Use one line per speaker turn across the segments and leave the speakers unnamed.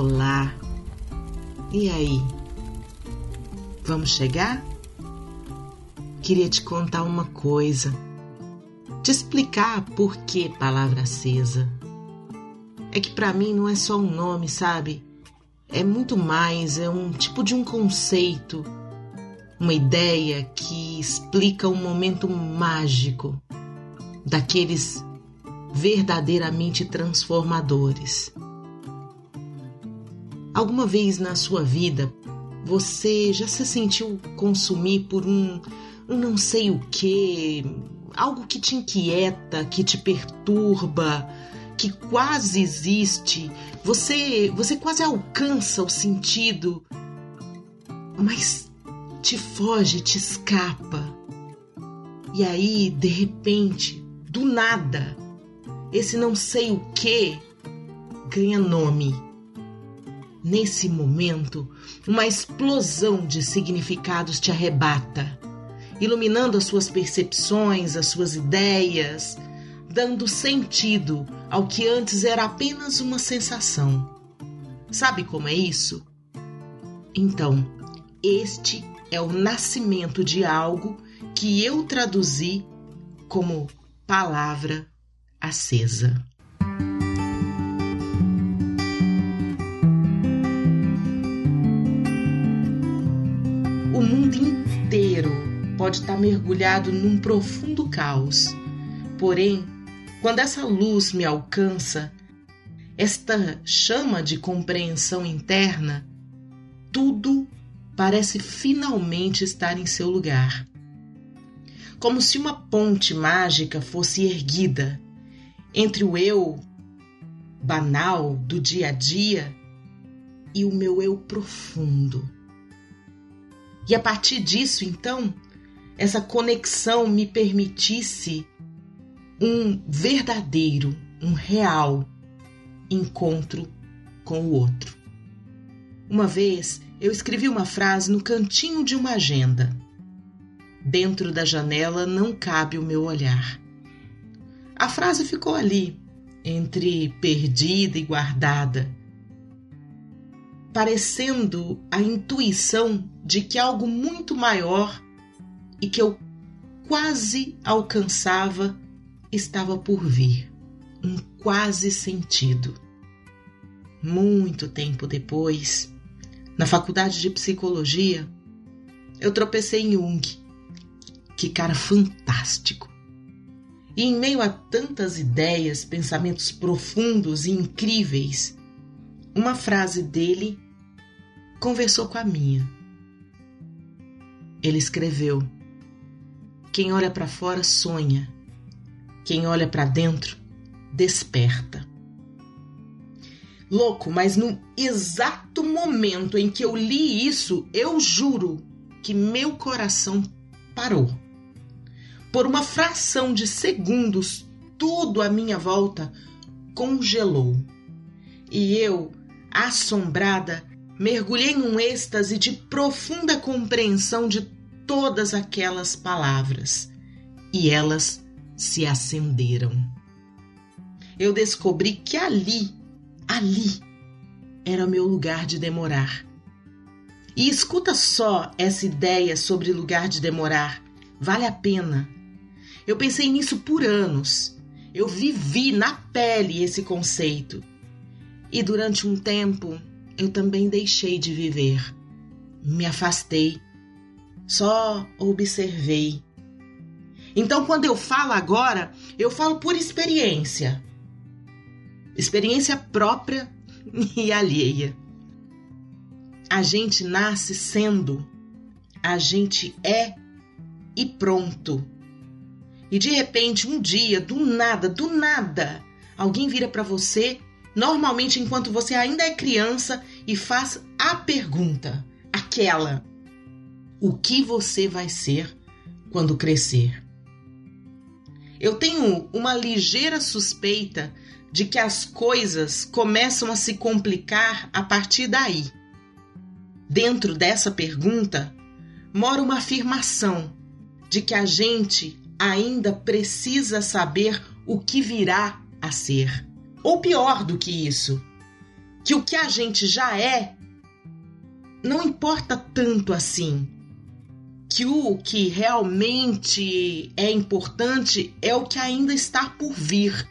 Olá! E aí? Vamos chegar? Queria te contar uma coisa, te explicar por que palavra acesa. É que para mim não é só um nome, sabe? É muito mais, é um tipo de um conceito, uma ideia que explica um momento mágico daqueles verdadeiramente transformadores. Alguma vez na sua vida você já se sentiu consumir por um, um não sei o que, algo que te inquieta, que te perturba, que quase existe, você, você quase alcança o sentido, mas te foge, te escapa. E aí, de repente, do nada, esse não sei o que ganha nome Nesse momento, uma explosão de significados te arrebata, iluminando as suas percepções, as suas ideias, dando sentido ao que antes era apenas uma sensação. Sabe como é isso? Então, este é o nascimento de algo que eu traduzi como palavra acesa. Pode estar mergulhado num profundo caos. Porém, quando essa luz me alcança, esta chama de compreensão interna, tudo parece finalmente estar em seu lugar. Como se uma ponte mágica fosse erguida entre o eu banal do dia a dia e o meu eu profundo. E a partir disso, então, essa conexão me permitisse um verdadeiro, um real encontro com o outro. Uma vez eu escrevi uma frase no cantinho de uma agenda. Dentro da janela não cabe o meu olhar. A frase ficou ali, entre perdida e guardada, parecendo a intuição de que algo muito maior e que eu quase alcançava estava por vir. Um quase sentido. Muito tempo depois, na faculdade de psicologia, eu tropecei em Jung. Que cara fantástico! E em meio a tantas ideias, pensamentos profundos e incríveis, uma frase dele conversou com a minha. Ele escreveu: quem olha para fora sonha. Quem olha para dentro desperta. Louco, mas no exato momento em que eu li isso, eu juro que meu coração parou. Por uma fração de segundos, tudo à minha volta congelou. E eu, assombrada, mergulhei num êxtase de profunda compreensão de todas aquelas palavras e elas se acenderam. Eu descobri que ali, ali, era o meu lugar de demorar. E escuta só essa ideia sobre lugar de demorar. Vale a pena. Eu pensei nisso por anos. Eu vivi na pele esse conceito. E durante um tempo eu também deixei de viver. Me afastei só observei. Então, quando eu falo agora, eu falo por experiência. Experiência própria e alheia. A gente nasce sendo, a gente é e pronto. E de repente, um dia, do nada, do nada, alguém vira para você, normalmente enquanto você ainda é criança, e faz a pergunta, aquela: o que você vai ser quando crescer. Eu tenho uma ligeira suspeita de que as coisas começam a se complicar a partir daí. Dentro dessa pergunta mora uma afirmação de que a gente ainda precisa saber o que virá a ser. Ou pior do que isso, que o que a gente já é não importa tanto assim. Que o que realmente é importante é o que ainda está por vir.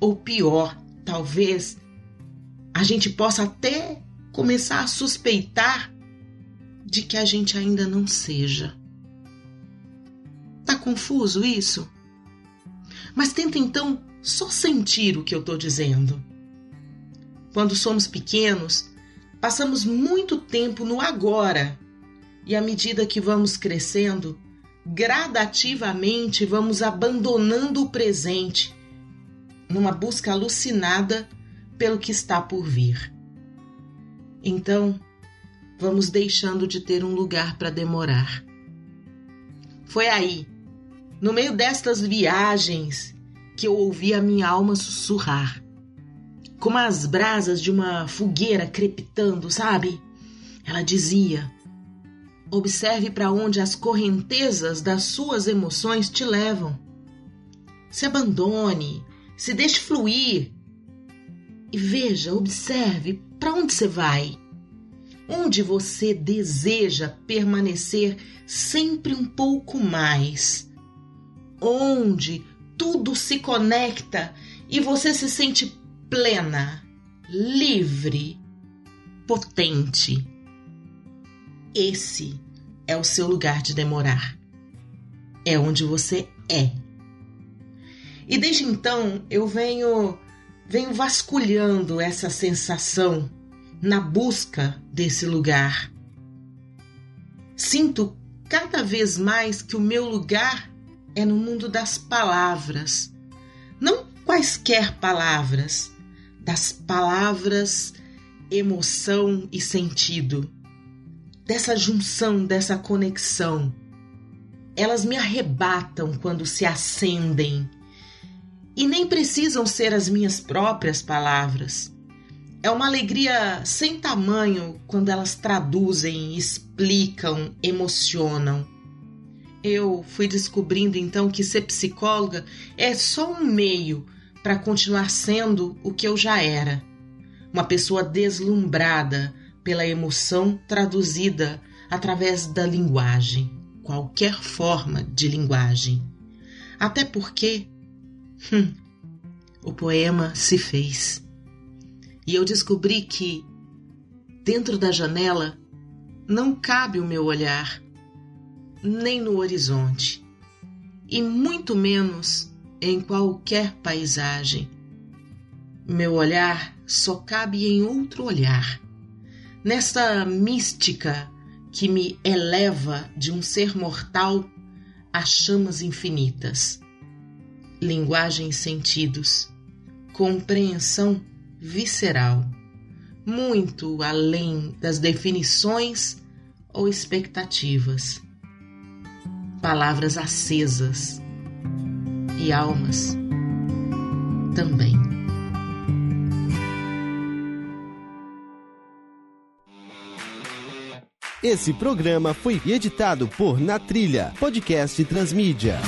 Ou pior, talvez a gente possa até começar a suspeitar de que a gente ainda não seja. Tá confuso isso? Mas tenta então só sentir o que eu estou dizendo. Quando somos pequenos, passamos muito tempo no agora e à medida que vamos crescendo, gradativamente vamos abandonando o presente numa busca alucinada pelo que está por vir. Então, vamos deixando de ter um lugar para demorar. Foi aí, no meio destas viagens, que eu ouvi a minha alma sussurrar, como as brasas de uma fogueira crepitando, sabe? Ela dizia: Observe para onde as correntezas das suas emoções te levam. Se abandone, se deixe fluir. E veja, observe para onde você vai. Onde você deseja permanecer sempre um pouco mais. Onde tudo se conecta e você se sente plena, livre, potente. Esse é o seu lugar de demorar. É onde você é. E desde então eu venho venho vasculhando essa sensação na busca desse lugar. Sinto cada vez mais que o meu lugar é no mundo das palavras. Não quaisquer palavras, das palavras, emoção e sentido. Dessa junção, dessa conexão. Elas me arrebatam quando se acendem. E nem precisam ser as minhas próprias palavras. É uma alegria sem tamanho quando elas traduzem, explicam, emocionam eu fui descobrindo então que ser psicóloga é só um meio para continuar sendo o que eu já era. Uma pessoa deslumbrada pela emoção traduzida através da linguagem, qualquer forma de linguagem. Até porque hum, o poema se fez. E eu descobri que, dentro da janela, não cabe o meu olhar nem no horizonte, e muito menos em qualquer paisagem. Meu olhar só cabe em outro olhar, nesta mística que me eleva de um ser mortal a chamas infinitas. Linguagem e sentidos, compreensão visceral, muito além das definições ou expectativas palavras acesas e almas também.
Esse programa foi editado por Na Trilha, podcast Transmídia.